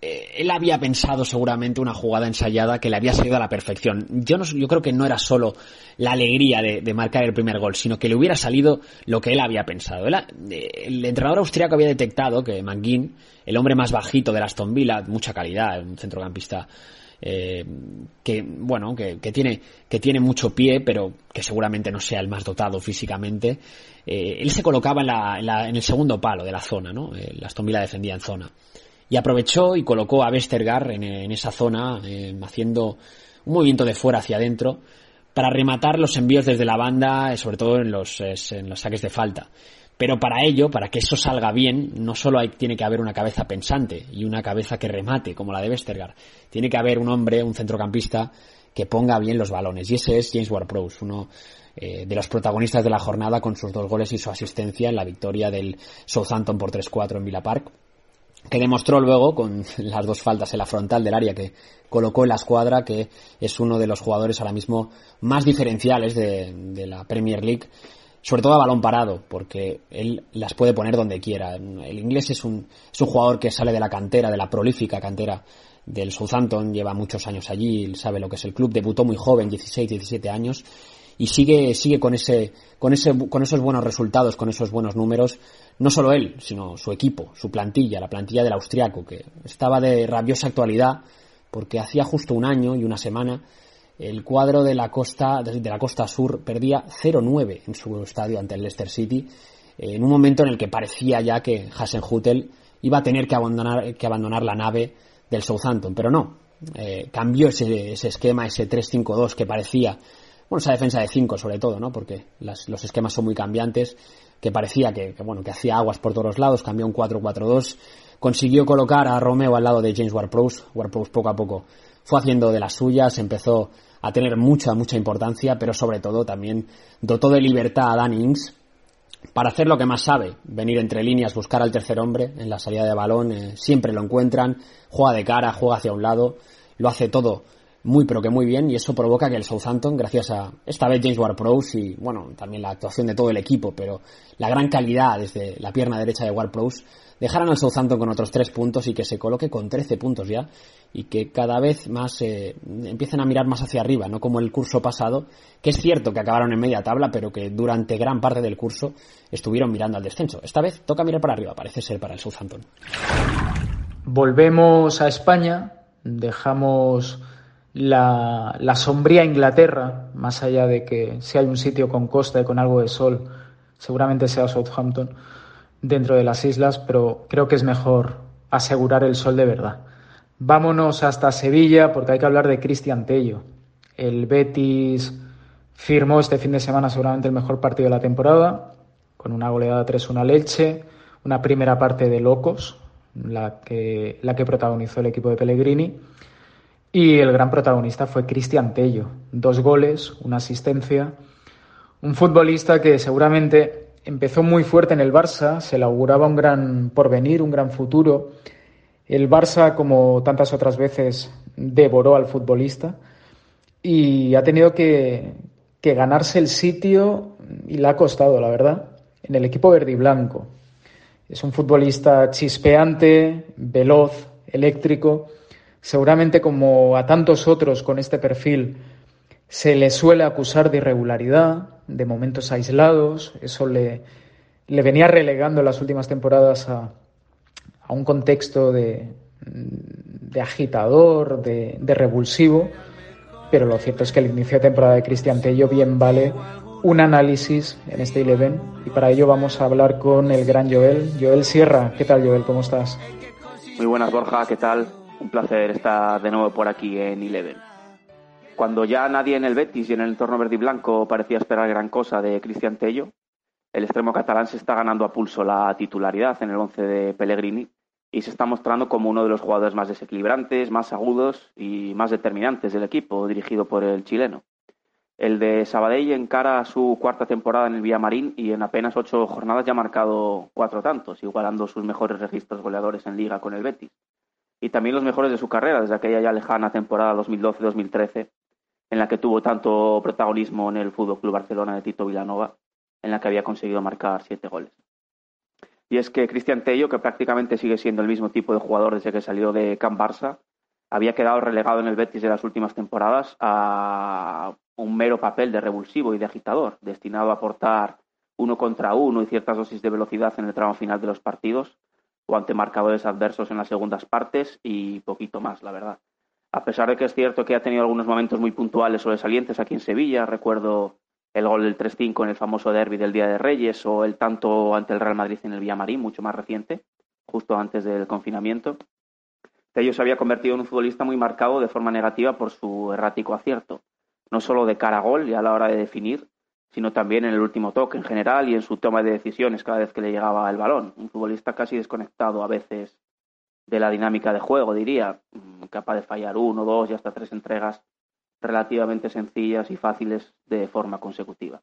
él había pensado seguramente una jugada ensayada que le había salido a la perfección. Yo, no, yo creo que no era solo la alegría de, marcar el primer gol, sino que le hubiera salido lo que él había pensado. Eh, el entrenador austriaco había detectado que McGinn, el hombre más bajito de Aston Villa, mucha calidad, un centrocampista eh, que bueno que, tiene que tiene mucho pie pero que seguramente no sea el más dotado físicamente él se colocaba en, la, en, el segundo palo de la zona no el Aston Villa defendía en zona y aprovechó y colocó a Westergaard en, esa zona, eh, haciendo un movimiento de fuera hacia adentro, para rematar los envíos desde la banda, eh, sobre todo en los, en los saques de falta. Pero para ello, para que eso salga bien, no solo hay, tiene que haber una cabeza pensante y una cabeza que remate, como la de Westergaard. Tiene que haber un hombre, un centrocampista, que ponga bien los balones. Y ese es James Ward-Prowse, uno eh, de los protagonistas de la jornada con sus dos goles y su asistencia en la victoria del Southampton por 3-4 en Villa Park que demostró luego con las dos faltas en la frontal del área que colocó en la escuadra que es uno de los jugadores ahora mismo más diferenciales de, la Premier League sobre todo a balón parado, porque él las puede poner donde quiera. El inglés es un, es un jugador que sale de la cantera, de la prolífica cantera del Southampton, lleva muchos años allí, sabe lo que es el club, debutó muy joven, 16, 17 años, y sigue, sigue con ese, con ese, con esos buenos resultados, con esos buenos números, no solo él, sino su equipo, su plantilla, la plantilla del austriaco, que estaba de rabiosa actualidad, porque hacía justo un año y una semana el cuadro de la costa, de la costa sur perdía 0-9 en su estadio ante el Leicester City, en un momento en el que parecía ya que Hasenhutel iba a tener que abandonar, que abandonar la nave del Southampton, pero no. Eh, cambió ese, ese, esquema, ese 3-5-2 que parecía, bueno, esa defensa de 5 sobre todo, ¿no? Porque las, los esquemas son muy cambiantes, que parecía que, bueno, que hacía aguas por todos los lados, cambió un 4-4-2, consiguió colocar a Romeo al lado de James Ward-Prowse, Ward-Prowse poco a poco fue haciendo de las suyas, empezó a tener mucha, mucha importancia, pero sobre todo también dotó de libertad a Dan para hacer lo que más sabe, venir entre líneas, buscar al tercer hombre en la salida de balón, eh, siempre lo encuentran, juega de cara, juega hacia un lado, lo hace todo muy pero que muy bien y eso provoca que el Southampton, gracias a esta vez James Ward-Prowse y bueno, también la actuación de todo el equipo, pero la gran calidad desde la pierna derecha de Ward-Prowse, dejaran al Southampton con otros tres puntos y que se coloque con 13 puntos ya y que cada vez más eh, empiecen a mirar más hacia arriba, no como el curso pasado, que es cierto que acabaron en media tabla, pero que durante gran parte del curso estuvieron mirando al descenso. Esta vez toca mirar para arriba, parece ser para el Southampton. Volvemos a España, dejamos la, la, sombría Inglaterra, más allá de que si hay un sitio con costa y con algo de sol, seguramente sea Southampton dentro de las islas, pero creo que es mejor asegurar el sol de verdad. Vámonos hasta Sevilla porque hay que hablar de Cristian Tello. El Betis firmó este fin de semana seguramente el mejor partido de la temporada, con una goleada 3-1 Leche, una primera parte de locos, la que, la que protagonizó el equipo de Pellegrini y el gran protagonista fue Cristian Tello. Dos goles, una asistencia. Un futbolista que seguramente empezó muy fuerte en el Barça, se le auguraba un gran porvenir, un gran futuro. El Barça, como tantas otras veces, devoró al futbolista y ha tenido que, ganarse el sitio y le ha costado, la verdad, en el equipo verde y blanco. Es un futbolista chispeante, veloz, eléctrico Seguramente como a tantos otros con este perfil se le suele acusar de irregularidad, de momentos aislados, eso le, le venía relegando en las últimas temporadas a, a un contexto de, de agitador, de, de, revulsivo, pero lo cierto es que el inicio de temporada de Cristian Tello bien vale un análisis en este Eleven y para ello vamos a hablar con el gran Joel. Joel Sierra, ¿qué tal Joel? ¿Cómo estás? Muy buenas Borja, ¿qué tal? Un placer estar de nuevo por aquí en Eleven. Cuando ya nadie en el Betis y en el entorno verde y blanco parecía esperar gran cosa de Cristian Tello, el extremo catalán se está ganando a pulso la titularidad en el once de Pellegrini y se está mostrando como uno de los jugadores más desequilibrantes, más agudos y más determinantes del equipo dirigido por el chileno. El de Sabadell encara su cuarta temporada en el Villamarín y en apenas ocho jornadas ya ha marcado cuatro tantos, igualando sus mejores registros goleadores en liga con el Betis y también los mejores de su carrera, desde aquella ya lejana temporada 2012-2013, en la que tuvo tanto protagonismo en el Fútbol Club Barcelona de Tito Vilanova, en la que había conseguido marcar siete goles. Y es que Cristian Tello, que prácticamente sigue siendo el mismo tipo de jugador desde que salió de Can Barça, había quedado relegado en el Betis de las últimas temporadas a un mero papel de revulsivo y de agitador, destinado a aportar uno contra uno y ciertas dosis de velocidad en el tramo final de los partidos, ante marcadores adversos en las segundas partes y poquito más, la verdad. A pesar de que es cierto que ha tenido algunos momentos muy puntuales sobresalientes aquí en Sevilla, recuerdo el gol del 3-5 en el famoso derby del Día de Reyes o el tanto ante el Real Madrid en el Villamarín, mucho más reciente, justo antes del confinamiento. Tello se había convertido en un futbolista muy marcado de forma negativa por su errático acierto, no solo de cara a gol y a la hora de definir, sino también en el último toque en general y en su toma de decisiones cada vez que le llegaba el balón. Un futbolista casi desconectado a veces de la dinámica de juego, diría, mm, capaz de fallar uno, dos y hasta tres entregas relativamente sencillas y fáciles de forma consecutiva.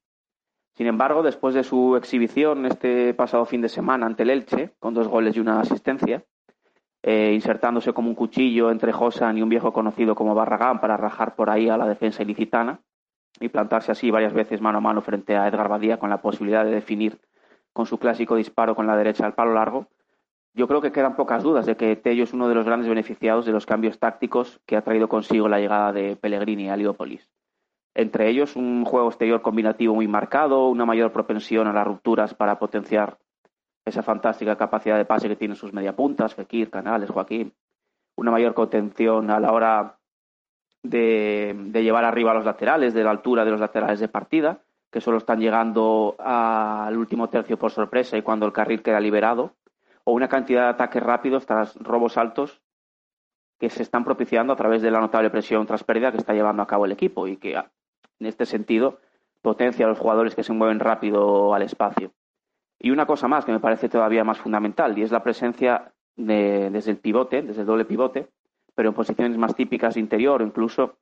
Sin embargo, después de su exhibición este pasado fin de semana ante el Elche, con dos goles y una asistencia, eh, insertándose como un cuchillo entre Josan y un viejo conocido como Barragán para rajar por ahí a la defensa ilicitana y plantarse así varias veces mano a mano frente a Edgar Badía con la posibilidad de definir con su clásico disparo con la derecha al palo largo, yo creo que quedan pocas dudas de que Tello es uno de los grandes beneficiados de los cambios tácticos que ha traído consigo la llegada de Pellegrini a Leópolis. Entre ellos, un juego exterior combinativo muy marcado, una mayor propensión a las rupturas para potenciar esa fantástica capacidad de pase que tienen sus mediapuntas, Fekir, Canales, Joaquín, una mayor contención a la hora de, llevar arriba a los laterales, de la altura de los laterales de partida, que solo están llegando al último tercio por sorpresa y cuando el carril queda liberado, o una cantidad de ataques rápidos tras robos altos que se están propiciando a través de la notable presión tras pérdida que está llevando a cabo el equipo y que en este sentido potencia a los jugadores que se mueven rápido al espacio. Y una cosa más que me parece todavía más fundamental y es la presencia de, desde el pivote, desde el doble pivote, pero en posiciones más típicas de interior o incluso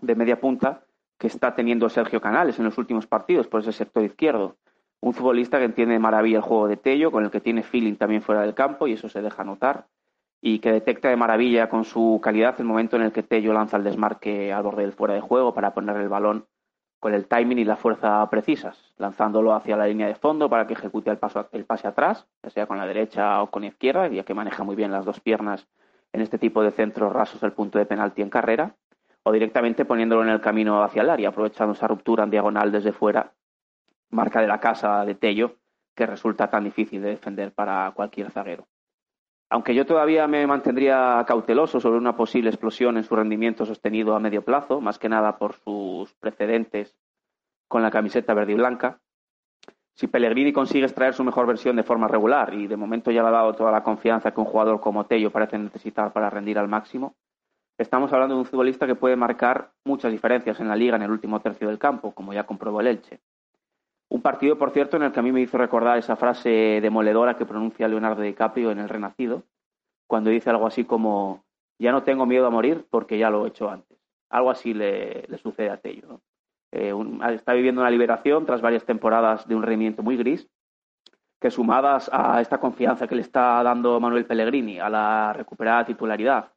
de media punta que está teniendo Sergio Canales en los últimos partidos por ese sector izquierdo. Un futbolista que entiende de maravilla el juego de Tello, con el que tiene feeling también fuera del campo y eso se deja notar, y que detecta de maravilla con su calidad el momento en el que Tello lanza el desmarque al borde del fuera de juego para poner el balón con el timing y la fuerza precisas, lanzándolo hacia la línea de fondo para que ejecute el, paso, el pase atrás, ya sea con la derecha o con la izquierda, ya que maneja muy bien las dos piernas en este tipo de centros rasos del punto de penalti en carrera, o directamente poniéndolo en el camino hacia el área, aprovechando esa ruptura en diagonal desde fuera marca de la casa de Tello, que resulta tan difícil de defender para cualquier zaguero. Aunque yo todavía me mantendría cauteloso sobre una posible explosión en su rendimiento sostenido a medio plazo, más que nada por sus precedentes con la camiseta verde y blanca, si Pellegrini consigue extraer su mejor versión de forma regular y de momento ya le ha dado toda la confianza que un jugador como Tello parece necesitar para rendir al máximo, estamos hablando de un futbolista que puede marcar muchas diferencias en la liga en el último tercio del campo, como ya comprobó el Elche. Un partido, por cierto, en el que a mí me hizo recordar esa frase demoledora que pronuncia Leonardo DiCaprio en El Renacido, cuando dice algo así como, ya no tengo miedo a morir porque ya lo he hecho antes. Algo así le, sucede a Tello. Eh, está viviendo una liberación tras varias temporadas de un rendimiento muy gris, que sumadas a esta confianza que le está dando Manuel Pellegrini, a la recuperada titularidad,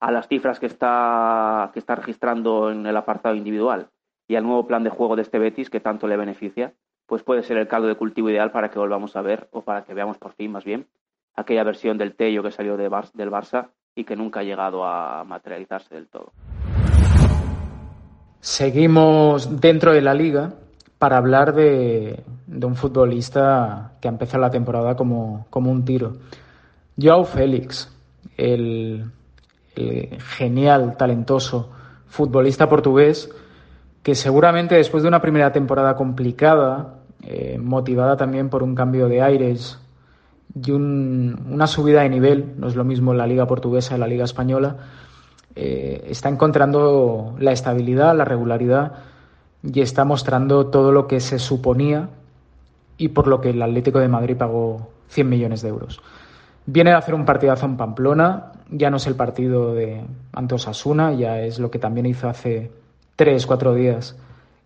a las cifras que está, que está registrando en el apartado individual y al nuevo plan de juego de este Betis que tanto le beneficia, pues puede ser el caldo de cultivo ideal para que volvamos a ver, o para que veamos por fin más bien, aquella versión del Tello que salió de del Barça y que nunca ha llegado a materializarse del todo. Seguimos dentro de la liga para hablar de, un futbolista que ha empezado la temporada como, un tiro. Joao Félix, el, genial, talentoso futbolista portugués, que seguramente después de una primera temporada complicada, eh, motivada también por un cambio de aires y una subida de nivel, no es lo mismo la liga portuguesa y la liga española, eh, está encontrando la estabilidad, la regularidad y está mostrando todo lo que se suponía y por lo que el Atlético de Madrid pagó 100 millones de euros. Viene de hacer un partidazo en Pamplona, ya no es el partido de Antosasuna, ya es lo que también hizo hace tres, cuatro días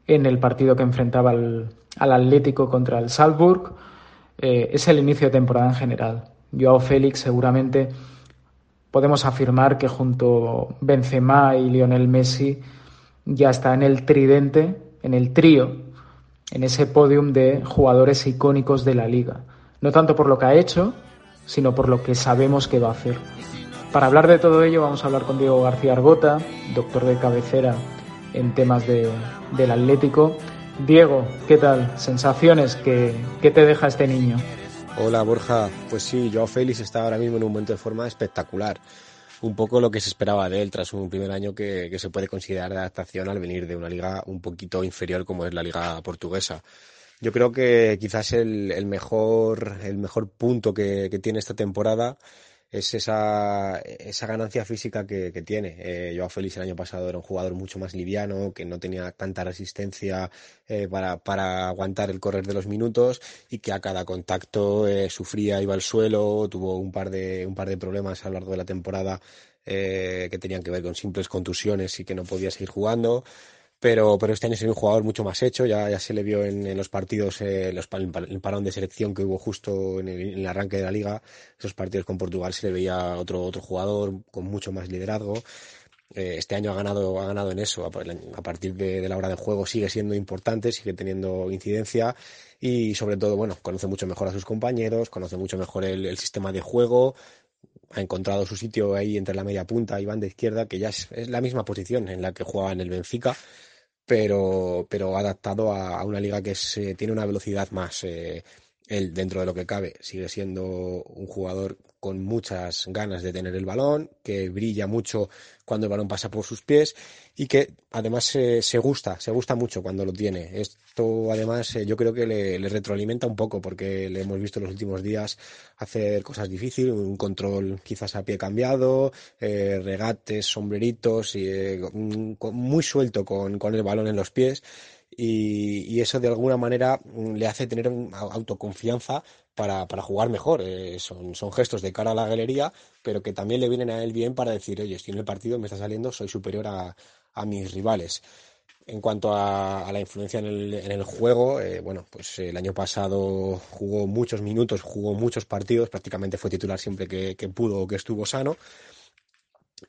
en el partido que enfrentaba al, al Atlético contra el Salzburg. Eh, es el inicio de temporada en general. Joao Félix seguramente podemos afirmar que junto Benzema y Lionel Messi ya está en el tridente, en el trío, en ese podium de jugadores icónicos de la liga. No tanto por lo que ha hecho, sino por lo que sabemos que va a hacer. Para hablar de todo ello vamos a hablar con Diego García Argota, doctor de cabecera en temas de, del Atlético Diego, ¿qué tal? ¿Sensaciones? ¿Qué, te deja este niño? Hola Borja, pues sí, Joao Félix está ahora mismo en un momento de forma espectacular. Un poco lo que se esperaba de él tras un primer año que, se puede considerar de adaptación al venir de una liga un poquito inferior como es la liga portuguesa. Yo creo que quizás el, mejor, el mejor punto que, que tiene esta temporada es esa, esa ganancia física que, tiene. Eh, Joao Félix el año pasado era un jugador mucho más liviano, que no tenía tanta resistencia eh, para, para, aguantar el correr de los minutos y que a cada contacto eh, sufría, iba al suelo, tuvo un par de, un par de problemas a lo largo de la temporada eh, que tenían que ver con simples contusiones y que no podía seguir jugando pero, pero este año es un jugador mucho más hecho, ya, ya se le vio en, los partidos, eh, los, el parón de selección que hubo justo en el, arranque de la liga, esos partidos con Portugal se le veía otro, otro jugador con mucho más liderazgo. Eh, este año ha ganado, ha ganado en eso, a, partir de, la hora de juego sigue siendo importante, sigue teniendo incidencia y sobre todo, bueno, conoce mucho mejor a sus compañeros, conoce mucho mejor el, sistema de juego, ha encontrado su sitio ahí entre la media punta y banda izquierda, que ya es, la misma posición en la que juega en el Benfica, pero, pero adaptado a, una liga que tiene una velocidad más. Eh, él, dentro de lo que cabe, sigue siendo un jugador con muchas ganas de tener el balón, que brilla mucho cuando el balón pasa por sus pies y que además se gusta, se gusta mucho cuando lo tiene. Esto además eh, yo creo que le, retroalimenta un poco porque le hemos visto en los últimos días hacer cosas difíciles, un control quizás a pie cambiado, eh, regates, sombreritos, y, eh, muy suelto con, con el balón en los pies y, eso de alguna manera mm, le hace tener autoconfianza para, para jugar mejor. Eh, son, son gestos de cara a la galería, pero que también le vienen a él bien para decir, oye, estoy en el partido, me está saliendo, soy superior a, a mis rivales. En cuanto a, la influencia en el, en el juego, eh, bueno, pues el año pasado jugó muchos minutos, jugó muchos partidos, prácticamente fue titular siempre que, que pudo o que estuvo sano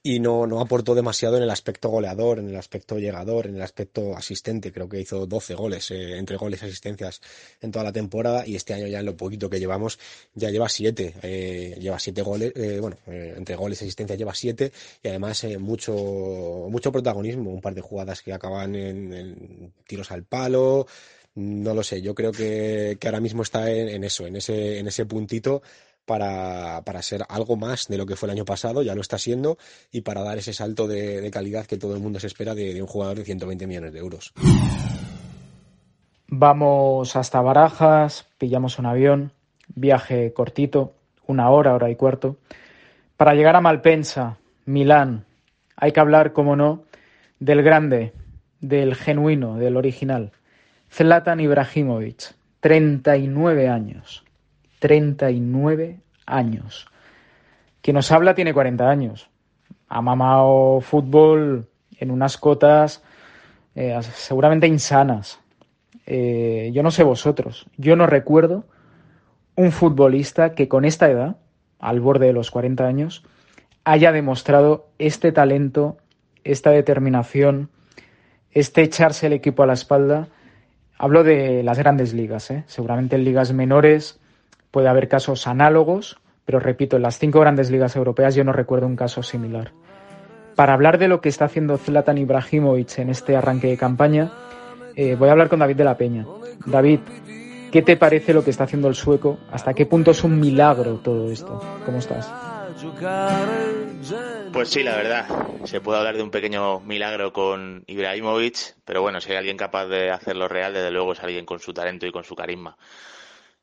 y no, no aportó demasiado en el aspecto goleador, en el aspecto llegador, en el aspecto asistente. Creo que hizo 12 goles, eh, entre goles y asistencias en toda la temporada y este año ya en lo poquito que llevamos ya lleva 7. Eh, lleva 7 goles, eh, bueno, entre goles y asistencias lleva 7 y además mucho, mucho protagonismo. Un par de jugadas que acaban en, tiros al palo. No lo sé, yo creo que, que ahora mismo está en, en eso, en ese, en ese puntito para, para, ser algo más de lo que fue el año pasado, ya lo está siendo, y para dar ese salto de, calidad que todo el mundo se espera de, un jugador de 120 millones de euros. Vamos hasta Barajas, pillamos un avión, viaje cortito, una hora, hora y cuarto, para llegar a Malpensa, Milán. Hay que hablar, como no, del grande, del genuino, del original. Zlatan Ibrahimovic, 39 años 39 años. Quien nos habla tiene 40 años. Ha mamado fútbol en unas cotas eh, seguramente insanas. Eh, yo no sé vosotros, yo no recuerdo un futbolista que con esta edad, al borde de los 40 años, haya demostrado este talento, esta determinación, este echarse el equipo a la espalda. Hablo de las grandes ligas, ¿eh? seguramente en ligas menores Puede haber casos análogos, pero repito, en las cinco grandes ligas europeas yo no recuerdo un caso similar. Para hablar de lo que está haciendo Zlatan Ibrahimovic en este arranque de campaña, eh, voy a hablar con David de la Peña. David, ¿qué te parece lo que está haciendo el sueco? ¿Hasta qué punto es un milagro todo esto? ¿Cómo estás? Pues sí, la verdad. Se puede hablar de un pequeño milagro con Ibrahimovic, pero bueno, si hay alguien capaz de hacerlo real, desde luego es alguien con su talento y con su carisma.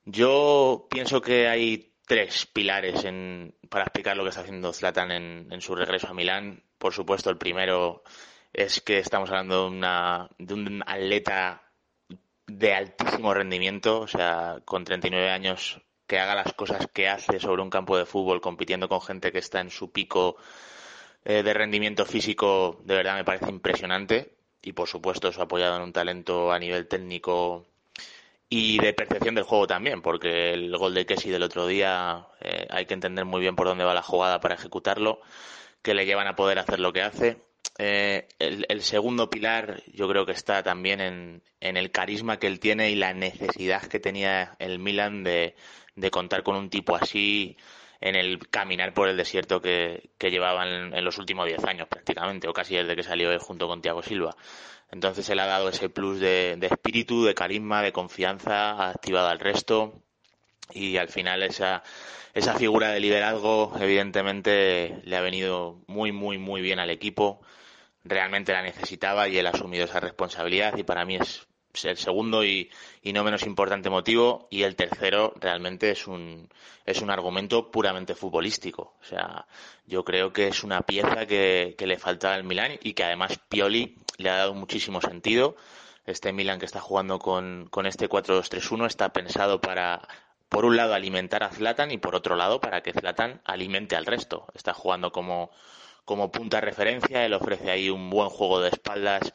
Yo pienso que hay tres pilares en, para explicar lo que está haciendo Zlatan en, su regreso a Milán. Por supuesto, el primero es que estamos hablando de, una, de un atleta de altísimo rendimiento, o sea, con 39 años que haga las cosas que hace sobre un campo de fútbol compitiendo con gente que está en su pico eh, de rendimiento físico, de verdad me parece impresionante. Y por supuesto, eso apoyado en un talento a nivel técnico y de percepción del juego también, porque el gol de Kessi del otro día eh, hay que entender muy bien por dónde va la jugada para ejecutarlo, que le llevan a poder hacer lo que hace. Eh, el, segundo pilar yo creo que está también en, en, el carisma que él tiene y la necesidad que tenía el Milan de, de contar con un tipo así en el caminar por el desierto que, que llevaban en, los últimos diez años prácticamente, o casi desde que salió él junto con Thiago Silva. Entonces él ha dado ese plus de, espíritu, de carisma, de confianza, ha activado al resto y al final esa, esa figura de liderazgo evidentemente le ha venido muy, muy, muy bien al equipo. Realmente la necesitaba y él ha asumido esa responsabilidad y para mí es el segundo y, no menos importante motivo y el tercero realmente es un es un argumento puramente futbolístico. O sea yo creo que es una pieza que, que le faltaba al Milan y que además Pioli le ha dado muchísimo sentido. Este Milan que está jugando con, con este 4-2-3-1 está pensado para por un lado alimentar a Zlatan y por otro lado para que Zlatan alimente al resto. Está jugando como como punta referencia él ofrece ahí un buen juego de espaldas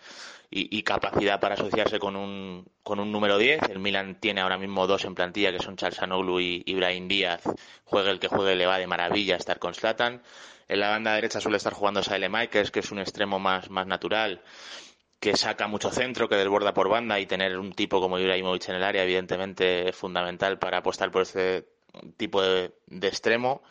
y, capacidad para asociarse con un, con un número 10. El Milan tiene ahora mismo dos en plantilla, que son Charles y Ibrahim Díaz. Juegue el que juegue, le va de maravilla estar con Slatan. En la banda derecha suele estar jugando Saele Makers, que es un extremo más, más natural, que saca mucho centro, que desborda por banda y tener un tipo como Ibrahimovic en el área, evidentemente, es fundamental para apostar por este tipo de, de extremo.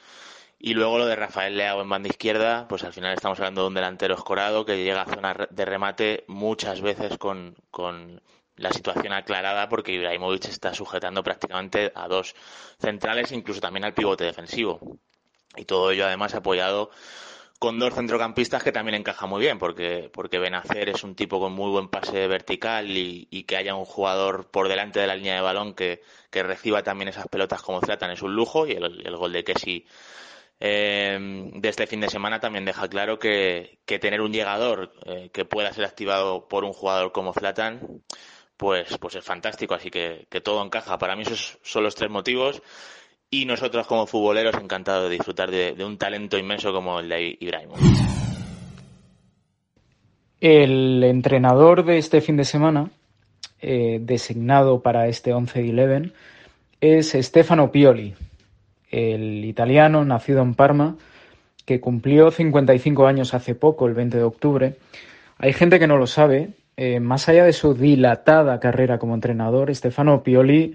Y luego lo de Rafael Leao en banda izquierda, pues al final estamos hablando de un delantero escorado que llega a zona de remate muchas veces con, con la situación aclarada porque Ibrahimovic está sujetando prácticamente a dos centrales, incluso también al pivote defensivo. Y todo ello además apoyado con dos centrocampistas que también encaja muy bien, porque, porque Benacer es un tipo con muy buen pase vertical y, y que haya un jugador por delante de la línea de balón que, que reciba también esas pelotas como Zlatan es un lujo y el, el gol de Kessi eh, de este fin de semana también deja claro que, tener un llegador eh, que pueda ser activado por un jugador como Zlatan, pues, pues es fantástico. Así que, todo encaja. Para mí esos son los tres motivos. Y nosotros como futboleros encantados de disfrutar de, un talento inmenso como el de Ibrahimovic. El entrenador de este fin de semana, eh, designado para este 11 de 11, es Stefano Pioli, el italiano nacido en Parma, que cumplió 55 años hace poco, el 20 de octubre. Hay gente que no lo sabe. Eh, más allá de su dilatada carrera como entrenador, Stefano Pioli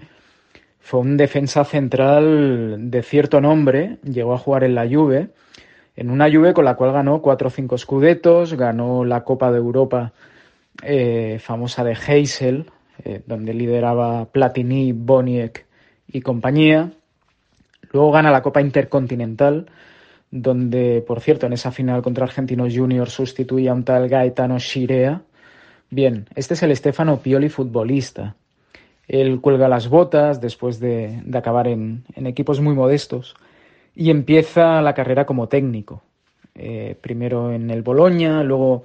fue un defensa central de cierto nombre, llegó a jugar en la Juve, en una Juve con la cual ganó cuatro o cinco scudetos, ganó la Copa de Europa eh, famosa de Heysel, eh, donde lideraba Platini, Boniek y compañía. Luego gana la Copa Intercontinental, donde, por cierto, en esa final contra Argentinos Juniors sustituye a un tal Gaetano Shirea. Bien, este es el Stefano Pioli futbolista. Él cuelga las botas después de, acabar en, equipos muy modestos y empieza la carrera como técnico. Eh, primero en el Boloña, luego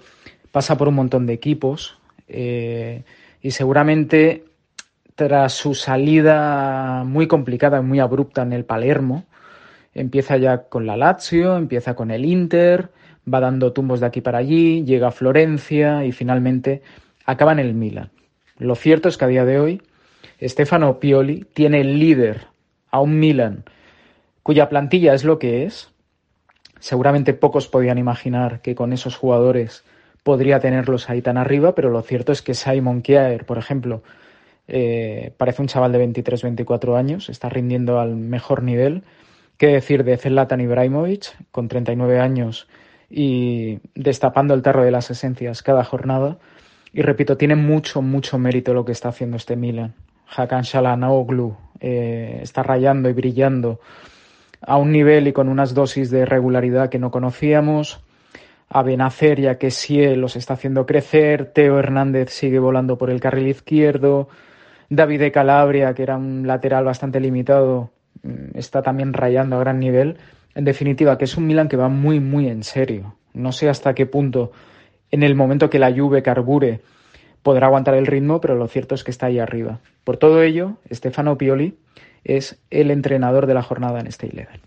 pasa por un montón de equipos eh, y seguramente tras su salida muy complicada y muy abrupta en el Palermo, empieza ya con la Lazio, empieza con el Inter, va dando tumbos de aquí para allí, llega a Florencia y finalmente acaba en el Milan. Lo cierto es que a día de hoy Stefano Pioli tiene el líder a un Milan cuya plantilla es lo que es. Seguramente pocos podían imaginar que con esos jugadores podría tenerlos ahí tan arriba, pero lo cierto es que Simon Kjaer, por ejemplo, eh, parece un chaval de 23, 24 años, está rindiendo al mejor nivel. ¿Qué decir de Zlatan Ibrahimovic, con 39 años y destapando el tarro de las esencias cada jornada? Y repito, tiene mucho, mucho mérito lo que está haciendo este Milan. Hakan Shalanoglu eh, está rayando y brillando a un nivel y con unas dosis de regularidad que no conocíamos. A Benacer ya que sí los está haciendo crecer. Teo Hernández sigue volando por el carril izquierdo. David de Calabria, que era un lateral bastante limitado, mm, está también rayando a gran nivel. En definitiva, que es un Milan que va muy, muy en serio. No sé hasta qué punto, en el momento que la Juve carbure, podrá aguantar el ritmo, pero lo cierto es que está ahí arriba. Por todo ello, Stefano Pioli es el entrenador de la jornada en este Eleven.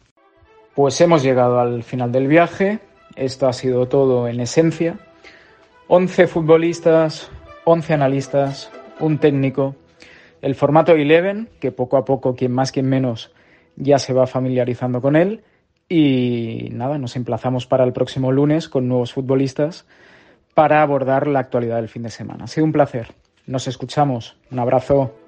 Pues hemos llegado al final del viaje. Esto ha sido todo en esencia. 11 futbolistas, 11 analistas, un técnico, el formato Eleven, que poco a poco, quien más, quien menos, ya se va familiarizando con él. Y nada, nos emplazamos para el próximo lunes con nuevos futbolistas para abordar la actualidad del fin de semana. Ha sido un placer. Nos escuchamos. Un abrazo.